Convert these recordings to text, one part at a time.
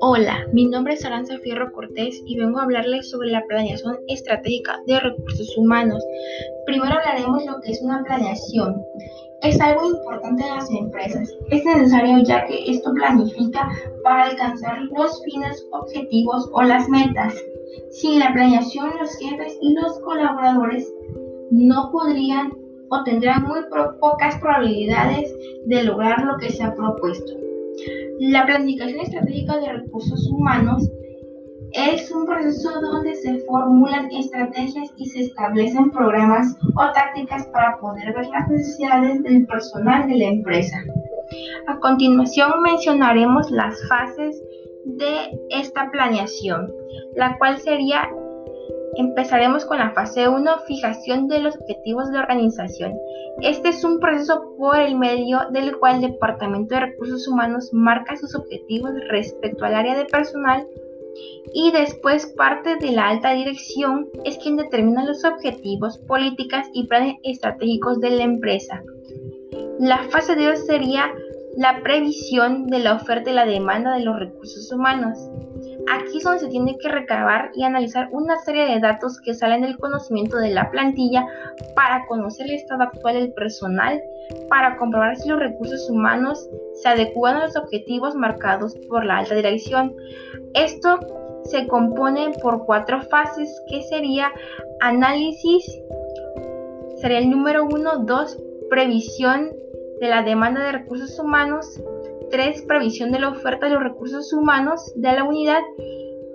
Hola, mi nombre es Aranza Fierro Cortés y vengo a hablarles sobre la planeación estratégica de recursos humanos. Primero hablaremos lo que es una planeación. Es algo importante en las empresas. Es necesario ya que esto planifica para alcanzar los fines, objetivos o las metas. Sin la planeación, los jefes y los colaboradores no podrían o tendrán muy pocas probabilidades de lograr lo que se ha propuesto. La planificación estratégica de recursos humanos es un proceso donde se formulan estrategias y se establecen programas o tácticas para poder ver las necesidades del personal de la empresa. A continuación mencionaremos las fases de esta planeación, la cual sería Empezaremos con la fase 1, fijación de los objetivos de organización. Este es un proceso por el medio del cual el Departamento de Recursos Humanos marca sus objetivos respecto al área de personal y después parte de la alta dirección es quien determina los objetivos, políticas y planes estratégicos de la empresa. La fase 2 sería la previsión de la oferta y la demanda de los recursos humanos. Aquí es donde se tiene que recabar y analizar una serie de datos que salen del conocimiento de la plantilla para conocer el estado actual del personal, para comprobar si los recursos humanos se adecuan a los objetivos marcados por la alta dirección. Esto se compone por cuatro fases que sería análisis, sería el número uno, dos, previsión de la demanda de recursos humanos, 3. Previsión de la oferta de los recursos humanos de la unidad.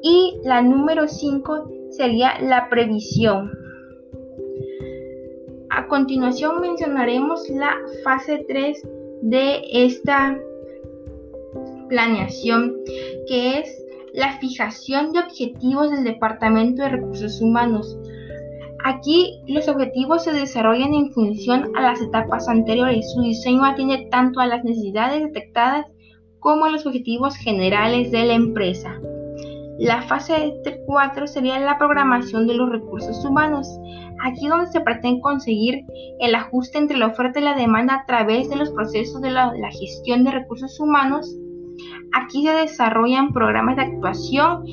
Y la número 5 sería la previsión. A continuación mencionaremos la fase 3 de esta planeación, que es la fijación de objetivos del Departamento de Recursos Humanos. Aquí los objetivos se desarrollan en función a las etapas anteriores. Su diseño atiende tanto a las necesidades detectadas como a los objetivos generales de la empresa. La fase 4 sería la programación de los recursos humanos. Aquí donde se pretende conseguir el ajuste entre la oferta y la demanda a través de los procesos de la, la gestión de recursos humanos. Aquí se desarrollan programas de actuación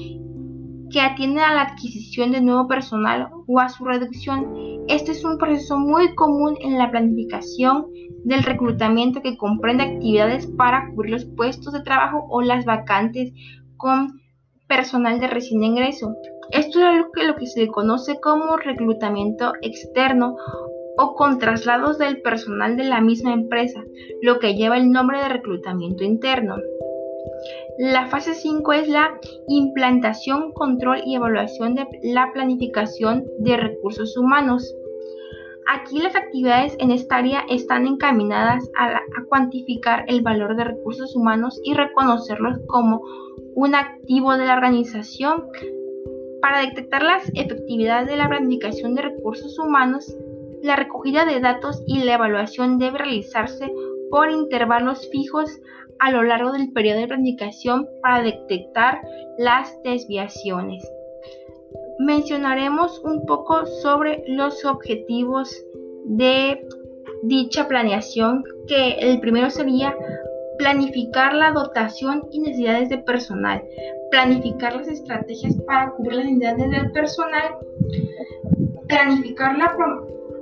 que atienden a la adquisición de nuevo personal o a su reducción. Este es un proceso muy común en la planificación del reclutamiento que comprende actividades para cubrir los puestos de trabajo o las vacantes con personal de recién ingreso. Esto es lo que, lo que se conoce como reclutamiento externo o con traslados del personal de la misma empresa, lo que lleva el nombre de reclutamiento interno. La fase 5 es la implantación, control y evaluación de la planificación de recursos humanos. Aquí las actividades en esta área están encaminadas a, cuantificar el valor de recursos humanos y reconocerlos como un activo de la organización. Para detectar las efectividades de la planificación de recursos humanos, la recogida de datos y la evaluación debe realizarse por intervalos fijos a lo largo del periodo de planificación para detectar las desviaciones. Mencionaremos un poco sobre los objetivos de dicha planeación, que el primero sería planificar la dotación y necesidades de personal, planificar las estrategias para cubrir las necesidades del personal, planificar la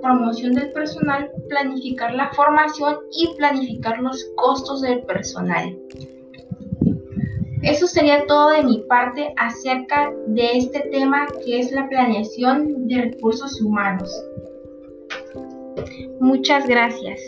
promoción del personal, planificar la formación y planificar los costos del personal. Eso sería todo de mi parte acerca de este tema que es la planeación de recursos humanos. Muchas gracias.